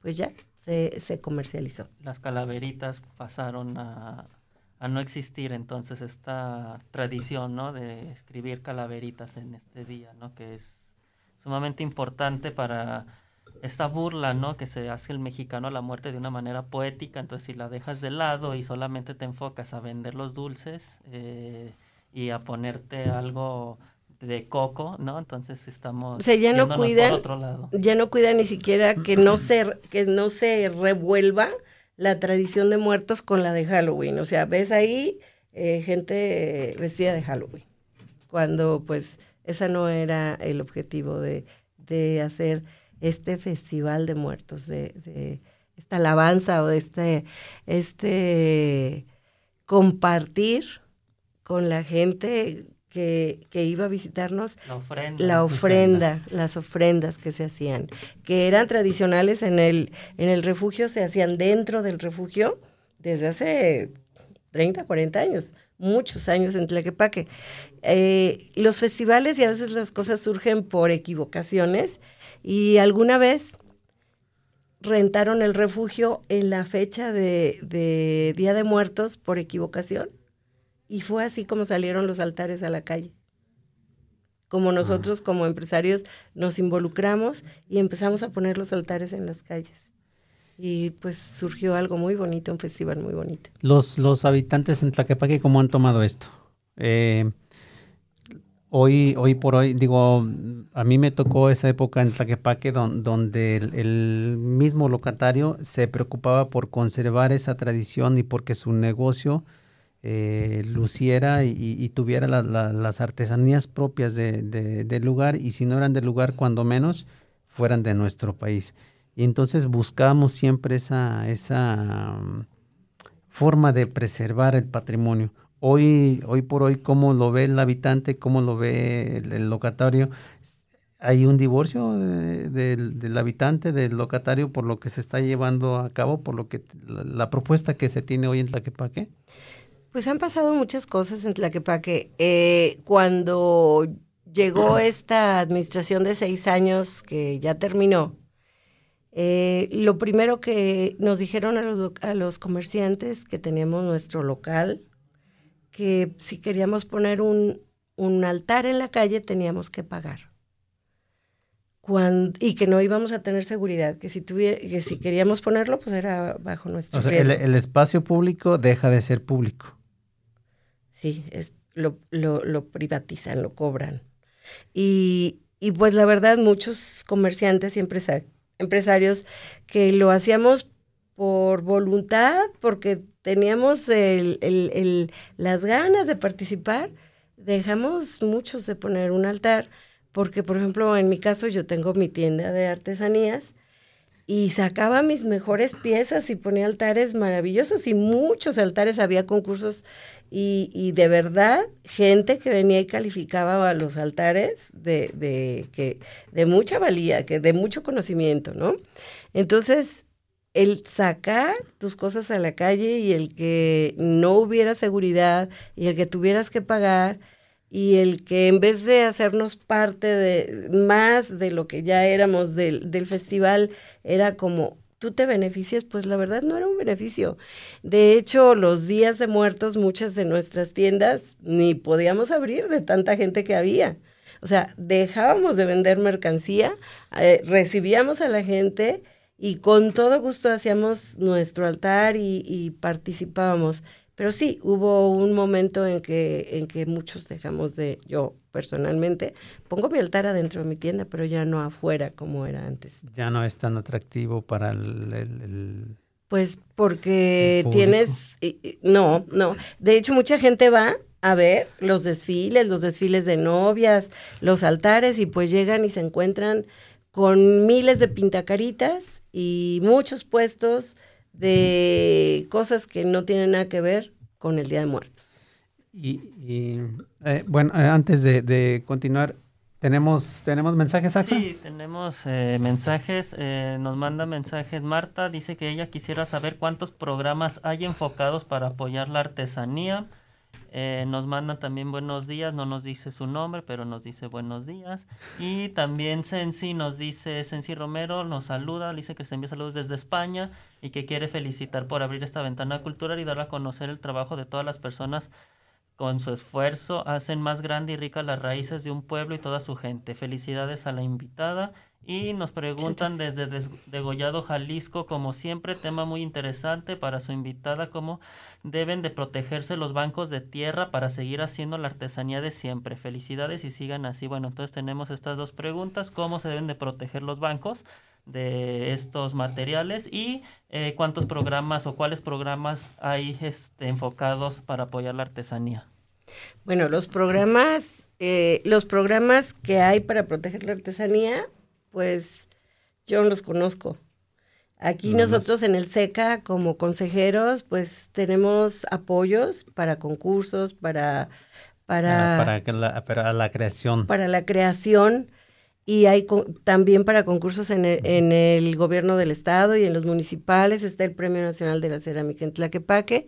Speaker 3: pues ya se, se comercializó.
Speaker 4: Las calaveritas pasaron a, a, no existir, entonces esta tradición, ¿no? De escribir calaveritas en este día, ¿no? Que es sumamente importante para esta burla, ¿no? Que se hace el mexicano a la muerte de una manera poética, entonces si la dejas de lado y solamente te enfocas a vender los dulces eh, y a ponerte algo de coco, ¿no? Entonces estamos
Speaker 3: o sea, ya no cuidan,
Speaker 4: por otro lado.
Speaker 3: ya no cuidan ni siquiera que no se que no se revuelva la tradición de muertos con la de Halloween. O sea, ves ahí eh, gente vestida de Halloween, cuando pues esa no era el objetivo de, de hacer este festival de muertos, de, de esta alabanza o de este, este compartir con la gente que, que iba a visitarnos
Speaker 4: La ofrenda.
Speaker 3: la ofrenda, las ofrendas que se hacían, que eran tradicionales en el, en el refugio, se hacían dentro del refugio desde hace 30, 40 años, muchos años en Tlaquepaque. Eh, los festivales y a veces las cosas surgen por equivocaciones y alguna vez rentaron el refugio en la fecha de, de Día de Muertos por equivocación y fue así como salieron los altares a la calle. Como nosotros como empresarios nos involucramos y empezamos a poner los altares en las calles. Y pues surgió algo muy bonito, un festival muy bonito.
Speaker 2: Los, los habitantes en Tlaquepaque, ¿cómo han tomado esto? Eh, hoy, hoy por hoy, digo, a mí me tocó esa época en Tlaquepaque don- donde el, mismo locatario se preocupaba por conservar esa tradición y porque su negocio eh, luciera y, tuviera la- la- las artesanías propias de- de- del lugar y si no eran del lugar, cuando menos, fueran de nuestro país. Y entonces buscamos siempre esa, esa mm, forma de preservar el patrimonio. Hoy, hoy por hoy, ¿cómo lo ve el habitante? ¿Cómo lo ve el, el locatario? ¿Hay un divorcio de- del, del habitante, del locatario, por lo que se está llevando a cabo, por lo que la, la propuesta que se tiene hoy en Tlaquepaque?
Speaker 3: Pues han pasado muchas cosas en Tlaquepaque. Eh, cuando llegó esta administración de seis años que ya terminó, eh, lo primero que nos dijeron a los, lo- a los comerciantes que teníamos nuestro local, que si queríamos poner un, un altar en la calle teníamos que pagar. Cuan- y que no íbamos a tener seguridad, que si, tuviera, que si queríamos ponerlo, pues era bajo nuestro
Speaker 2: O sea, el,
Speaker 3: riesgo.
Speaker 2: el espacio público deja de ser público.
Speaker 3: Sí, es, lo, lo, lo privatizan, lo cobran. Y, y pues la verdad, muchos comerciantes y empresa- empresarios que lo hacíamos por voluntad, porque teníamos las ganas de participar, dejamos muchos de poner un altar, porque por ejemplo, en mi caso yo tengo mi tienda de artesanías y sacaba mis mejores piezas y ponía altares maravillosos y muchos altares, había concursos y, y de verdad gente que venía y calificaba a los altares de, de, que, de mucha valía, que de mucho conocimiento, ¿no? Entonces, el sacar tus cosas a la calle y el que no hubiera seguridad y el que tuvieras que pagar y el que en vez de hacernos parte de más de lo que ya éramos del, del festival, era como tú te beneficias, pues la verdad no era un beneficio. De hecho, los días de muertos, muchas de nuestras tiendas ni podíamos abrir de tanta gente que había. O sea, dejábamos de vender mercancía, eh, recibíamos a la gente y con todo gusto hacíamos nuestro altar y, y participábamos. Pero sí, hubo un momento en que, en que muchos dejamos de, yo personalmente, pongo mi altar adentro de mi tienda, pero ya no afuera como era antes.
Speaker 2: Ya no es tan atractivo para el... el- el-
Speaker 3: Pues porque tienes, no, no. De hecho, mucha gente va a ver los desfiles, los desfiles de novias, los altares, y pues llegan y se encuentran con miles de pintacaritas y muchos puestos de cosas que no tienen nada que ver con el Día de Muertos.
Speaker 2: Y, y, eh, bueno, eh, antes de, de continuar, ¿tenemos, ¿tenemos mensajes, Axa?
Speaker 4: Sí, tenemos eh, mensajes. eh, nos manda mensajes Marta. Dice que ella quisiera saber cuántos programas hay enfocados para apoyar la artesanía. Eh, nos manda también buenos días. No nos dice su nombre, pero nos dice buenos días. Y también Sensi nos dice, Sensi Romero nos saluda. Dice que se envía saludos desde España y que quiere felicitar por abrir esta ventana cultural y dar a conocer el trabajo de todas las personas con su esfuerzo hacen más grande y rica las raíces de un pueblo y toda su gente. Felicidades a la invitada. Y nos preguntan desde Degollado, Jalisco, como siempre, tema muy interesante para su invitada, cómo deben de protegerse los bancos de tierra para seguir haciendo la artesanía de siempre. Felicidades y sigan así. Bueno, entonces tenemos estas dos preguntas, cómo se deben de proteger los bancos de estos materiales y eh, cuántos programas o cuáles programas hay este, enfocados para apoyar la artesanía.
Speaker 3: Bueno, los programas, eh, los programas que hay para proteger la artesanía, pues yo no los conozco. Aquí nosotros en el SECA como consejeros, pues tenemos apoyos para concursos, para para,
Speaker 2: para, la, para la creación.
Speaker 3: Para la creación y hay también para concursos en el, en el, gobierno del estado y en los municipales está el Premio Nacional de la Cerámica en Tlaquepaque,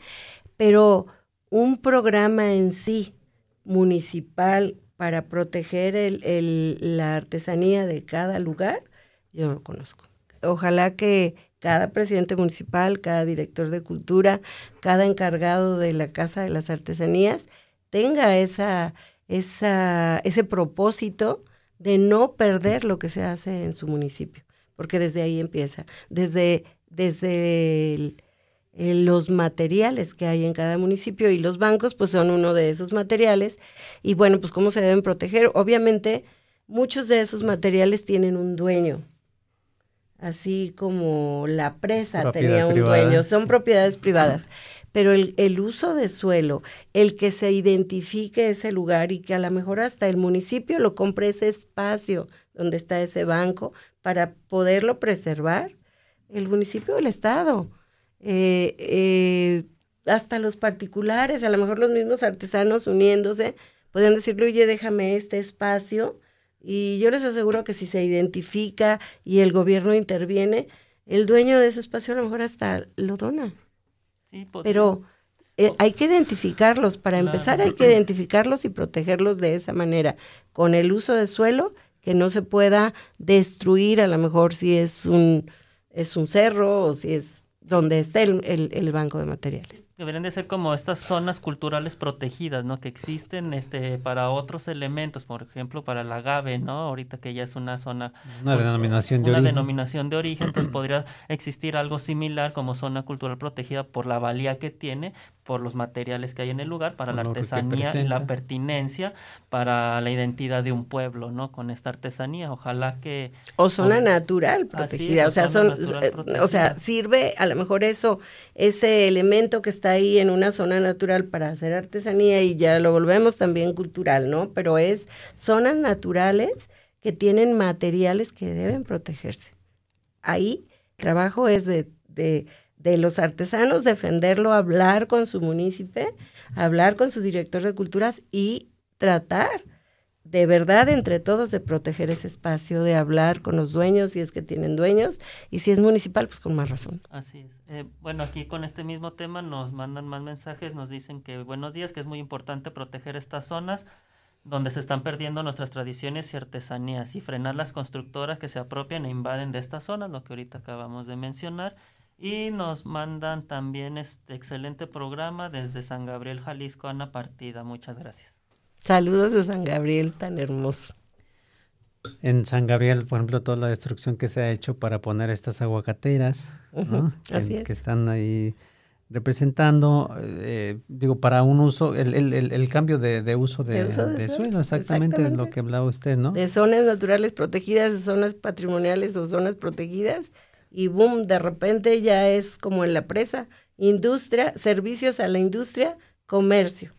Speaker 3: pero un programa en sí municipal para proteger el, la artesanía de cada lugar, yo no lo conozco. Ojalá que cada presidente municipal, cada director de cultura, cada encargado de la Casa de las Artesanías tenga esa, esa, ese propósito de no perder lo que se hace en su municipio, porque desde ahí empieza, desde, desde los materiales que hay en cada municipio y los bancos pues son uno de esos materiales y bueno, pues cómo se deben proteger. Obviamente muchos de esos materiales tienen un dueño, así como la presa tenía un dueño, son propiedades privadas pero el, el, uso de suelo, el que se identifique ese lugar y que a lo mejor hasta el municipio lo compre ese espacio donde está ese banco para poderlo preservar, el municipio o el Estado. Eh, eh, hasta los particulares, a lo mejor los mismos artesanos uniéndose, pueden decirle, oye, déjame este espacio. Y yo les aseguro que si se identifica y el gobierno interviene, el dueño de ese espacio a lo mejor hasta lo dona. Pero eh, hay que identificarlos, para empezar hay que identificarlos y protegerlos de esa manera, con el uso de suelo que no se pueda destruir a lo mejor si es un, es un cerro o si es donde esté el banco de materiales
Speaker 4: deberían de ser como estas zonas culturales protegidas, ¿no? Que existen este para otros elementos, por ejemplo, para la agave, ¿no? Ahorita que ya es una zona
Speaker 2: una denominación de
Speaker 4: una
Speaker 2: origen.
Speaker 4: denominación de origen, entonces podría existir algo similar como zona cultural protegida por la valía que tiene, por los materiales que hay en el lugar, para la artesanía y la pertinencia, para la identidad de un pueblo, ¿no? Con esta artesanía, ojalá que
Speaker 3: o zona natural protegida, o sea, son eh, o sea, sirve a lo mejor eso ese elemento que está ahí en una zona natural para hacer artesanía y ya lo volvemos también cultural, ¿no? Pero es zonas naturales que tienen materiales que deben protegerse. Ahí el trabajo es de, de, de los artesanos defenderlo, hablar con su municipio, hablar con su director de culturas y tratar de verdad entre todos de proteger ese espacio, de hablar con los dueños si es que tienen dueños y si es municipal, pues con más razón.
Speaker 4: Así es. Eh, bueno, aquí con este mismo tema nos mandan más mensajes, nos dicen que buenos días, que es muy importante proteger estas zonas donde se están perdiendo nuestras tradiciones y artesanías y frenar las constructoras que se apropian e invaden de estas zonas, lo que ahorita acabamos de mencionar. Y nos mandan también este excelente programa desde San Gabriel, Jalisco, Ana Partida. Muchas gracias.
Speaker 3: Saludos de San Gabriel, tan hermoso.
Speaker 2: En San Gabriel, por ejemplo, toda la destrucción que se ha hecho para poner estas aguacateras, que, están ahí representando, eh, digo, para un uso, el, el, el, cambio de, de, uso de, suelo, exactamente, es lo que hablaba usted, ¿no?
Speaker 3: De zonas naturales protegidas, de zonas patrimoniales o zonas protegidas, y boom, de repente ya es como en la presa, industria, servicios a la industria, comercio.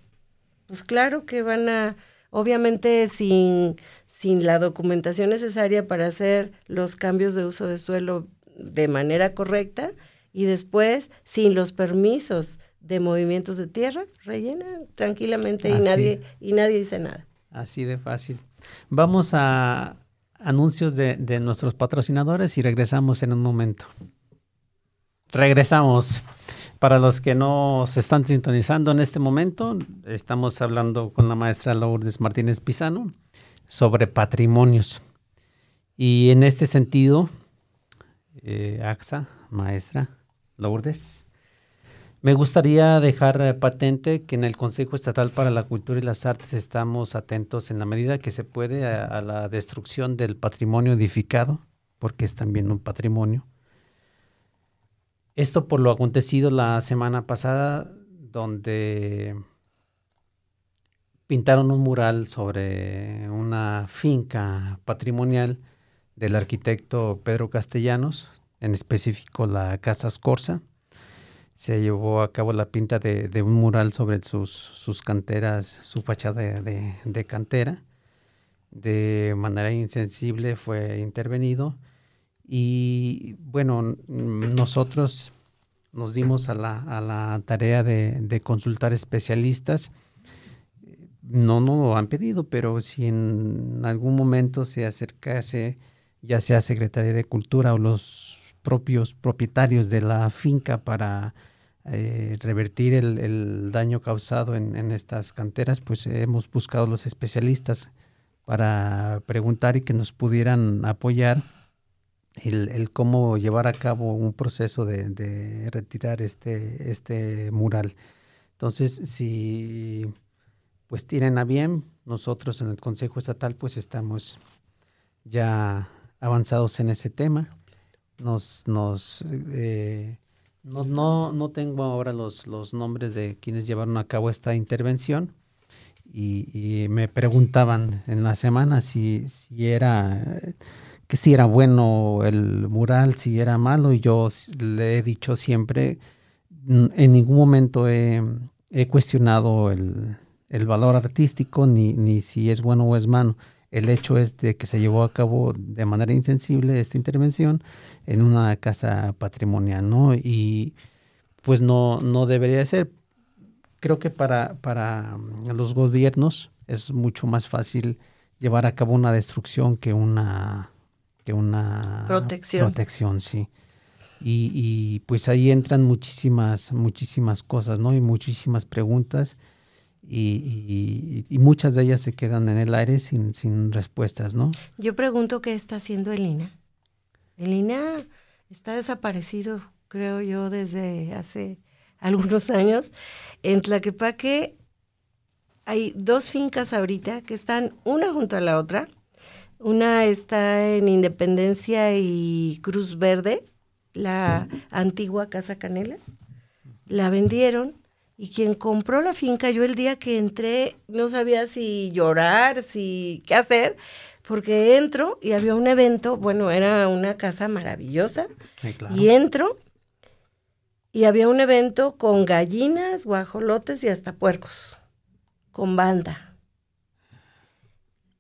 Speaker 3: Pues claro que van a, obviamente sin, sin la documentación necesaria para hacer los cambios de uso de suelo de manera correcta y después sin los permisos de movimientos de tierra, rellenan tranquilamente y nadie y nadie dice nada.
Speaker 2: Así de fácil. Vamos a anuncios de, de nuestros patrocinadores y regresamos en un momento. Regresamos. Para los que no se están sintonizando en este momento, estamos hablando con la maestra Lourdes Martínez Pizano sobre patrimonios. Y en este sentido, eh, AXA, maestra Lourdes, Me gustaría dejar patente que en el Consejo Estatal para la Cultura y las Artes estamos atentos en la medida que se puede a, la destrucción del patrimonio edificado, porque es también un patrimonio. Esto por lo acontecido la semana pasada, donde pintaron un mural sobre una finca patrimonial del arquitecto Pedro Castellanos, en específico la Casa Scorza se llevó a cabo la pinta de, un mural sobre sus, sus canteras, su fachada de, cantera. De manera insensible fue intervenido y bueno, nosotros nos dimos a la, a la tarea de, consultar especialistas. No nos lo han pedido, pero si en algún momento se acercase ya sea Secretaría de Cultura o los propios propietarios de la finca para eh, revertir el, daño causado en, estas canteras, pues hemos buscado los especialistas para preguntar y que nos pudieran apoyar el, cómo llevar a cabo un proceso de, retirar este, este mural. Entonces, si pues tienen a bien, nosotros en el Consejo Estatal pues estamos ya avanzados en ese tema nos, nos eh, no, no, no tengo ahora los, los nombres de quienes llevaron a cabo esta intervención y, me preguntaban en la semana si, si era que si era bueno el mural, si era malo, y yo le he dicho siempre, en ningún momento he, cuestionado el, el, valor artístico, ni, ni si es bueno o es malo. El hecho es de que se llevó a cabo de manera insensible esta intervención en una casa patrimonial, ¿no? Y pues no, no debería ser. Creo que para, para los gobiernos es mucho más fácil llevar a cabo una destrucción que una, que una
Speaker 3: protección.
Speaker 2: protección sí. Y, y, pues ahí entran muchísimas, muchísimas cosas, ¿no? Y muchísimas preguntas y, muchas de ellas se quedan en el aire sin, sin respuestas, ¿no?
Speaker 3: Yo pregunto qué está haciendo Elina. Elina está desaparecido, creo yo, desde hace algunos años. En Tlaquepaque hay dos fincas ahorita que están una junto a la otra. Una está en Independencia y Cruz Verde, la antigua Casa Canela. La vendieron y quien compró la finca, yo el día que entré no sabía si llorar, si qué hacer, porque entro y había un evento, bueno, era una casa maravillosa, y entro y había un evento con gallinas, guajolotes y hasta puercos, con banda.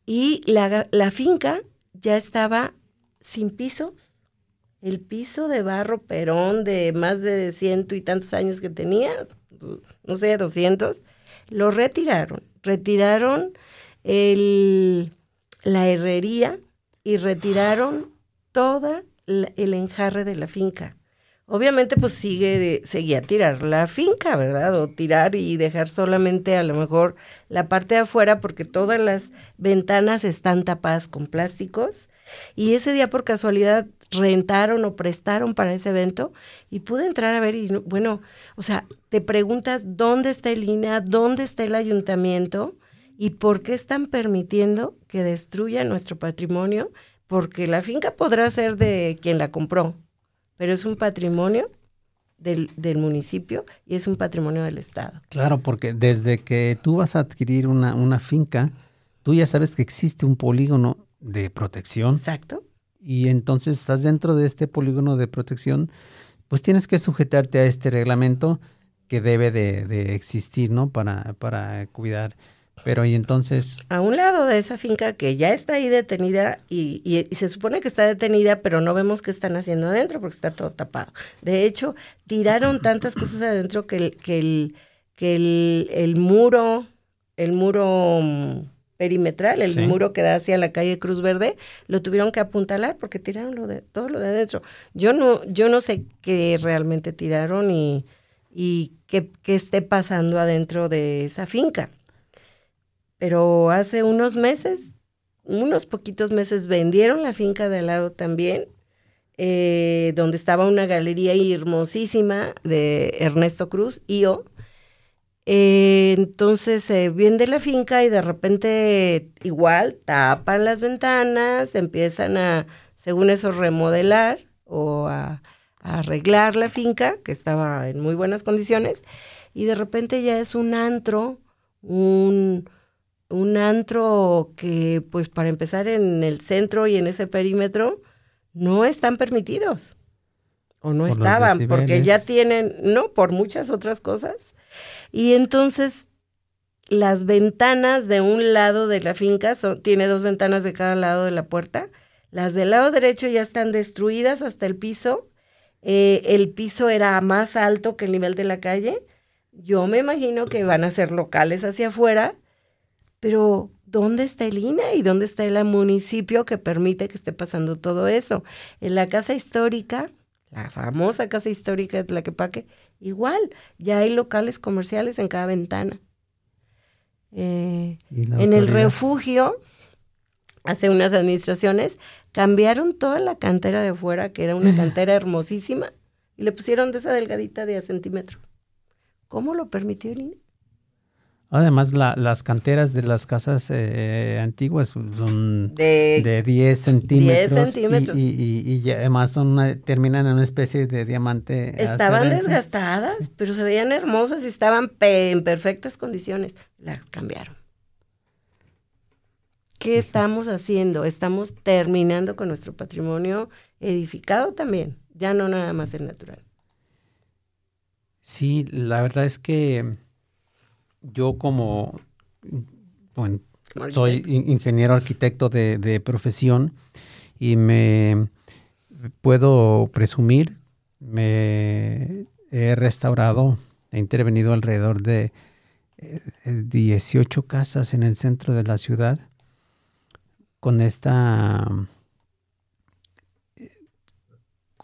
Speaker 3: Y la, la finca ya estaba sin pisos, el piso de barro perón de más de ciento y tantos años que tenía, no sé, 200, lo retiraron. Retiraron el, la herrería y retiraron toda el enjarre de la finca. Obviamente, pues sigue, seguía tirar la finca, ¿verdad? O tirar y dejar solamente a lo mejor la parte de afuera, porque todas las ventanas están tapadas con plásticos. Y ese día, por casualidad, rentaron o prestaron para ese evento y pude entrar a ver y bueno, o sea, te preguntas dónde está el INA, dónde está el ayuntamiento y por qué están permitiendo que destruya nuestro patrimonio, porque la finca podrá ser de quien la compró, pero es un patrimonio del, del, municipio y es un patrimonio del Estado.
Speaker 2: Claro, porque desde que tú vas a adquirir una, una finca, tú ya sabes que existe un polígono de protección.
Speaker 3: Exacto
Speaker 2: y entonces estás dentro de este polígono de protección, pues tienes que sujetarte a este reglamento que debe de, existir, ¿no? Para, para cuidar. Pero y entonces...
Speaker 3: A un lado de esa finca que ya está ahí detenida y, y, se supone que está detenida, pero no vemos qué están haciendo adentro porque está todo tapado. De hecho, tiraron tantas cosas adentro que el, que el, que el, el muro, el muro mm, perimetral, el muro que da hacia la calle Cruz Verde, lo tuvieron que apuntalar porque tiraron lo de, todo lo de adentro. Yo no, yo no sé qué realmente tiraron y, y qué, qué esté pasando adentro de esa finca. Pero hace unos meses, unos poquitos meses, vendieron la finca de al lado también. eh, donde estaba una galería hermosísima de Ernesto Cruz, IO. Eh, entonces se viene la finca y de repente igual tapan las ventanas, empiezan a, según eso, remodelar o a, a arreglar la finca, que estaba en muy buenas condiciones, y de repente ya es un antro, un, un antro que, pues para empezar en el centro y en ese perímetro, no están permitidos. O no
Speaker 2: Por
Speaker 3: estaban, porque ya tienen, no, por muchas otras cosas. Y entonces las ventanas de un lado de la finca, son, tiene dos ventanas de cada lado de la puerta, las del lado derecho ya están destruidas hasta el piso. Eh, el piso era más alto que el nivel de la calle. Yo me imagino que van a ser locales hacia afuera, pero ¿dónde está el INE y dónde está el municipio que permite que esté pasando todo eso? En la casa histórica, la famosa casa histórica de Tlaquepaque, igual, ya hay locales comerciales en cada ventana. Eh, en el refugio, hace unas administraciones, cambiaron toda la cantera de afuera, que era una cantera hermosísima, y le pusieron de esa delgadita de a centímetro. ¿Cómo lo permitió el INE?
Speaker 2: Además, la- las canteras de las casas eh, antiguas son
Speaker 3: De,
Speaker 2: de 10 centímetros, y-
Speaker 3: centímetros.
Speaker 2: Y, y- y ya además son una- terminan en una especie de diamante.
Speaker 3: estaban desgastadas, pero se veían hermosas y estaban pe- en perfectas condiciones. Las cambiaron. ¿Qué estamos haciendo? Estamos terminando con nuestro patrimonio edificado también, ya no nada más el natural.
Speaker 2: Sí, la verdad es que yo como, bueno, soy ingeniero arquitecto de, de profesión y me puedo presumir, me he restaurado, he intervenido alrededor de eh, 18 casas en el centro de la ciudad con esta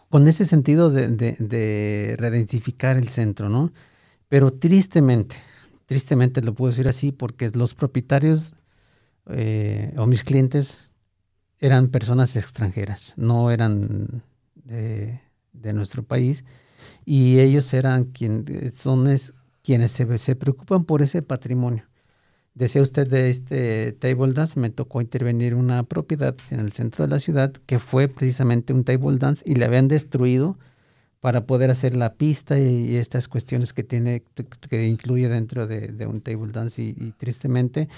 Speaker 2: con ese sentido de, de, de redensificar el centro, ¿no? Pero tristemente, tristemente lo puedo decir así, porque los propietarios eh, o mis clientes eran personas extranjeras, no eran de, nuestro país, y ellos eran quien, son es- quienes se, se preocupan por ese patrimonio. Decía usted de este table dance, me tocó intervenir una propiedad en el centro de la ciudad que fue precisamente un table dance y le habían destruido para poder hacer la pista y, y estas cuestiones que tiene, que incluye dentro de, de un table dance y, y tristemente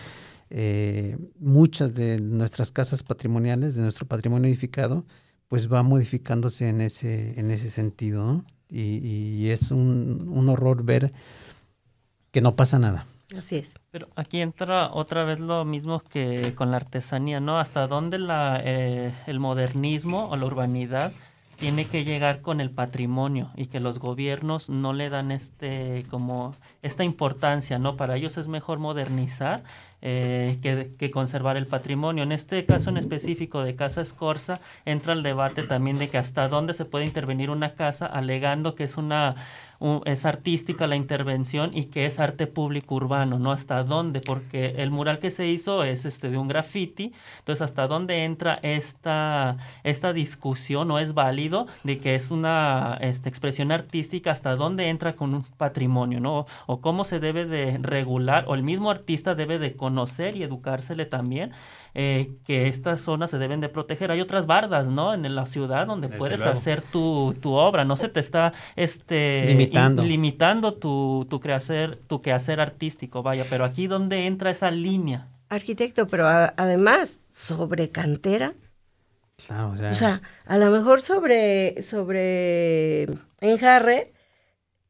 Speaker 2: eh, muchas de nuestras casas patrimoniales, de nuestro patrimonio edificado, pues va modificándose en ese, en ese sentido, ¿no? Y, y es un, un horror ver que no pasa nada.
Speaker 3: Así es.
Speaker 4: Pero aquí entra otra vez lo mismo que con la artesanía, ¿no? Hasta dónde la, eh, el modernismo o la urbanidad tiene que llegar con el patrimonio y que los gobiernos no le dan este como esta importancia, ¿no? Para ellos es mejor modernizar eh, que, que conservar el patrimonio. En este caso en específico de Casa Escorza entra el debate también de que hasta dónde se puede intervenir una casa alegando que es una es artística la intervención y que es arte público urbano, ¿no? Hasta dónde, porque el mural que se hizo es este de un graffiti, entonces hasta dónde entra esta, esta discusión o es válido de que es una este, expresión artística, hasta dónde entra con un patrimonio, ¿no? O cómo se debe de regular, o el mismo artista debe de conocer y educársele también eh, que estas zonas se deben de proteger. Hay otras bardas, ¿no? En la ciudad donde
Speaker 2: Desde
Speaker 4: puedes
Speaker 2: luego.
Speaker 4: hacer tu, tu obra, no se te está este
Speaker 2: Limitando.
Speaker 4: in- limitando tu, tu quehacer, tu quehacer artístico, vaya, pero aquí donde entra esa línea.
Speaker 3: Arquitecto, pero a- además, sobre cantera,
Speaker 2: Claro, o sea,
Speaker 3: O sea, a lo mejor sobre, sobre enjarre,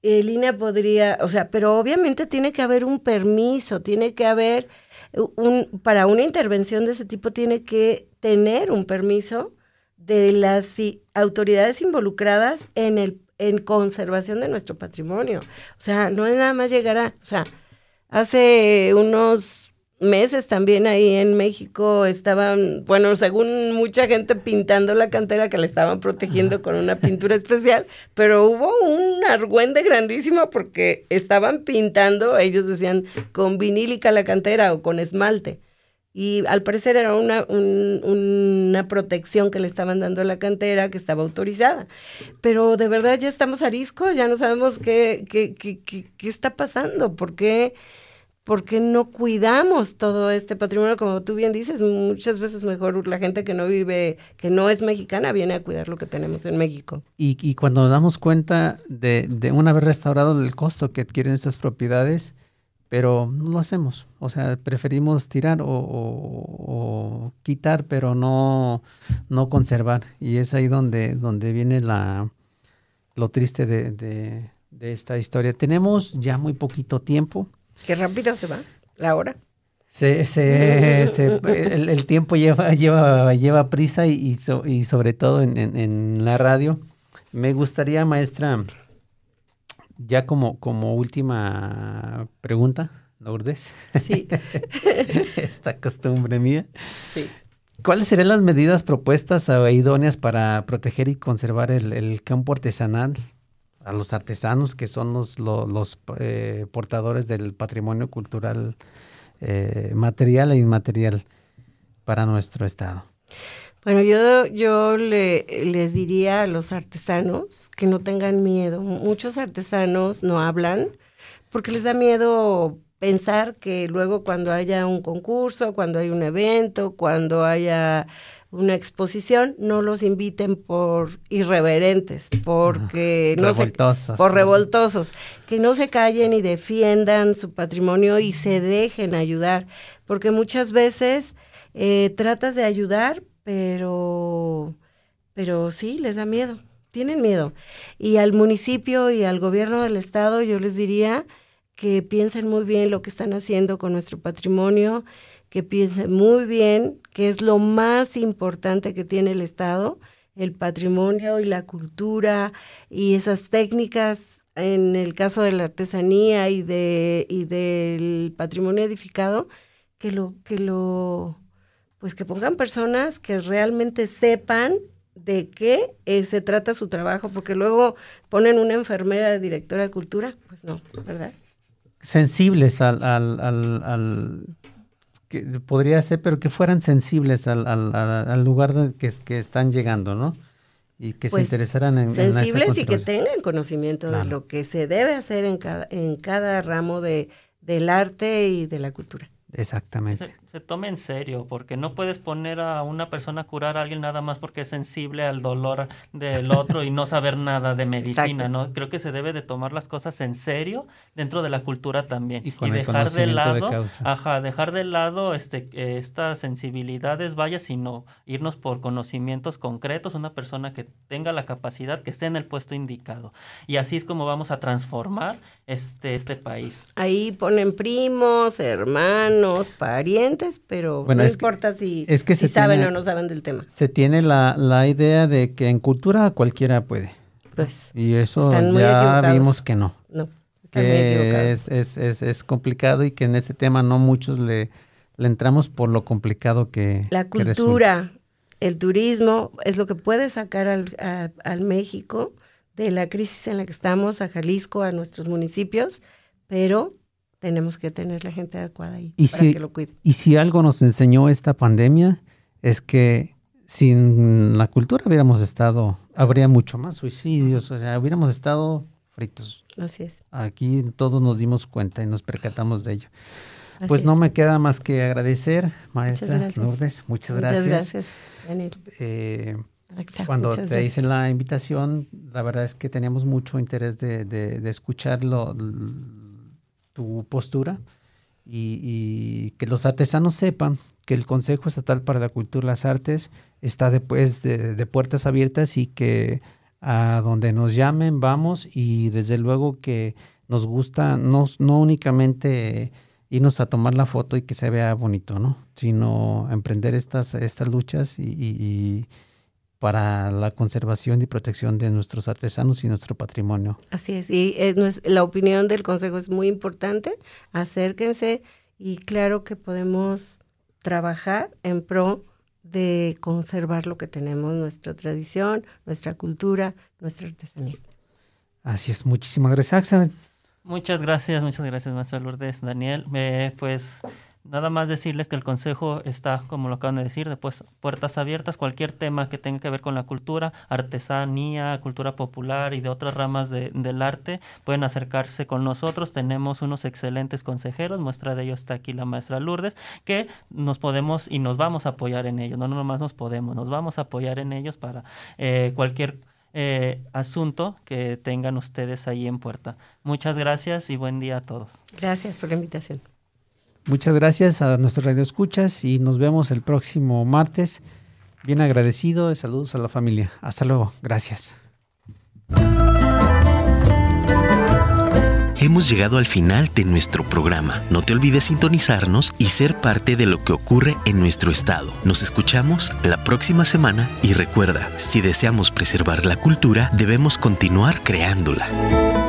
Speaker 3: el INE podría, o sea, pero obviamente tiene que haber un permiso, tiene que haber un, para una intervención de ese tipo tiene que tener un permiso de las autoridades involucradas en el en conservación de nuestro patrimonio. O sea, no es nada más llegar a, o sea, hace unos meses también ahí en México estaban, bueno, según mucha gente pintando la cantera que le estaban protegiendo con una pintura especial, pero hubo un argüende grandísimo porque estaban pintando, ellos decían, con vinílica la cantera o con esmalte. y al parecer era una, una protección que le estaban dando a la cantera que estaba autorizada. Pero de verdad ya estamos ariscos, ya no sabemos qué, qué, qué, qué, está pasando, por qué, no cuidamos todo este patrimonio, como tú bien dices, muchas veces mejor la gente que no vive, que no es mexicana, viene a cuidar lo que tenemos en México.
Speaker 2: Y, y cuando nos damos cuenta de, de una vez restaurado el costo que adquieren estas propiedades, pero no lo hacemos. O sea, preferimos tirar o, quitar, pero no, no conservar. Y es ahí donde, donde viene la, lo triste de, de, esta historia. Tenemos ya muy poquito tiempo.
Speaker 3: Qué rápido se va la hora.
Speaker 2: Se, se, el, tiempo lleva, lleva, lleva prisa y, y, sobre todo en, en la radio. Me gustaría, maestra, ya como, como última pregunta, Lourdes.
Speaker 3: Sí.
Speaker 2: Esta costumbre mía.
Speaker 3: Sí.
Speaker 2: ¿Cuáles serían las medidas propuestas o idóneas para proteger y conservar el, campo artesanal a los artesanos que son los, los, eh, portadores del patrimonio cultural eh, material e inmaterial para nuestro estado?
Speaker 3: Bueno, yo, yo le, les diría a los artesanos que no tengan miedo. Muchos artesanos no hablan porque les da miedo pensar que luego cuando haya un concurso, cuando hay un evento, cuando haya una exposición, no los inviten por irreverentes, porque no
Speaker 2: revoltosos,
Speaker 3: por revoltosos, que no se callen y defiendan su patrimonio y se dejen ayudar, porque muchas veces eh, tratas de ayudar, pero, pero sí, les da miedo, tienen miedo. Y al municipio y al gobierno del estado yo les diría que piensen muy bien lo que están haciendo con nuestro patrimonio, que piensen muy bien qué es lo más importante que tiene el Estado, el patrimonio y la cultura y esas técnicas en el caso de la artesanía y de y del patrimonio edificado que lo que lo pues que pongan personas que realmente sepan de qué eh, se trata su trabajo, porque luego ponen una enfermera de directora de cultura, pues no, ¿verdad?
Speaker 2: Sensibles al, al, al, que podría ser, pero que fueran sensibles al, al, lugar que, que están llegando, ¿no? y que se pues, interesaran en
Speaker 3: sensibles y que tengan conocimiento de lo que se debe hacer en cada en cada ramo de del arte y de la cultura.
Speaker 2: Exactamente.
Speaker 4: Se, tome en serio, porque no puedes poner a una persona a curar a alguien nada más porque es sensible al dolor del otro y no saber nada de medicina, ¿no? Creo que se debe de tomar las cosas en serio dentro de la cultura también y, dejar de lado, ajá, dejar de lado este estas sensibilidades, vaya, sino irnos por conocimientos concretos, una persona que tenga la capacidad, que esté en el puesto indicado. Y así es como vamos a transformar este este país.
Speaker 3: Ahí ponen primos, hermanos, parientes, pero no importa si, saben o no saben del tema.
Speaker 2: Se tiene la, idea de que en cultura cualquiera puede.
Speaker 3: Pues.
Speaker 2: Y eso ya vimos que no.
Speaker 3: No.
Speaker 2: que es, es, es, complicado y que en este tema no muchos le, le entramos por lo complicado que
Speaker 3: La cultura, el turismo es lo que puede sacar al, al México de la crisis en la que estamos, a Jalisco, a nuestros municipios, pero tenemos que tener la gente adecuada ahí
Speaker 2: y
Speaker 3: para
Speaker 2: si,
Speaker 3: que lo cuide.
Speaker 2: Y si algo nos enseñó esta pandemia es que sin la cultura hubiéramos estado, habría mucho más suicidios, o sea, hubiéramos estado fritos.
Speaker 3: Así es.
Speaker 2: Aquí todos nos dimos cuenta y nos percatamos de ello. pues no me queda más que agradecer, maestra muchas Lourdes. Muchas gracias.
Speaker 3: Muchas gracias, Daniel.
Speaker 2: Eh, cuando te hice la invitación, la verdad es que teníamos mucho interés de, de, de escucharlo tu postura y, que los artesanos sepan que el Consejo Estatal para la Cultura y las Artes está después de, puertas abiertas y que a donde nos llamen vamos y desde luego que nos gusta no, no únicamente irnos a tomar la foto y que se vea bonito, ¿no? Sino emprender estas, estas luchas y para la conservación y protección de nuestros artesanos y nuestro patrimonio.
Speaker 3: Así es, y la opinión del Consejo es muy importante, acérquense y claro que podemos trabajar en pro de conservar lo que tenemos, nuestra tradición, nuestra cultura, nuestra artesanía.
Speaker 2: Así es, muchísimas gracias.
Speaker 4: Muchas gracias, muchas gracias, maestra Lourdes. Daniel, pues nada más decirles que el consejo está, como lo acaban de decir, después puertas abiertas, cualquier tema que tenga que ver con la cultura, artesanía, cultura popular y de otras ramas de, del arte, pueden acercarse con nosotros. Tenemos unos excelentes consejeros, muestra de ello está aquí la maestra Lourdes, que nos podemos y nos vamos a apoyar en ellos, no nomás nos podemos, nos vamos a apoyar en ellos para eh, cualquier eh, asunto que tengan ustedes ahí en puerta. Muchas gracias y buen día a todos.
Speaker 3: Gracias por la invitación.
Speaker 2: Muchas gracias a nuestros radioescuchas y nos vemos el próximo martes. Bien agradecido y saludos a la familia. Hasta luego. Gracias.
Speaker 1: Hemos llegado al final de nuestro programa. No te olvides sintonizarnos y ser parte de lo que ocurre en nuestro estado. Nos escuchamos la próxima semana y recuerda, si deseamos preservar la cultura, debemos continuar creándola.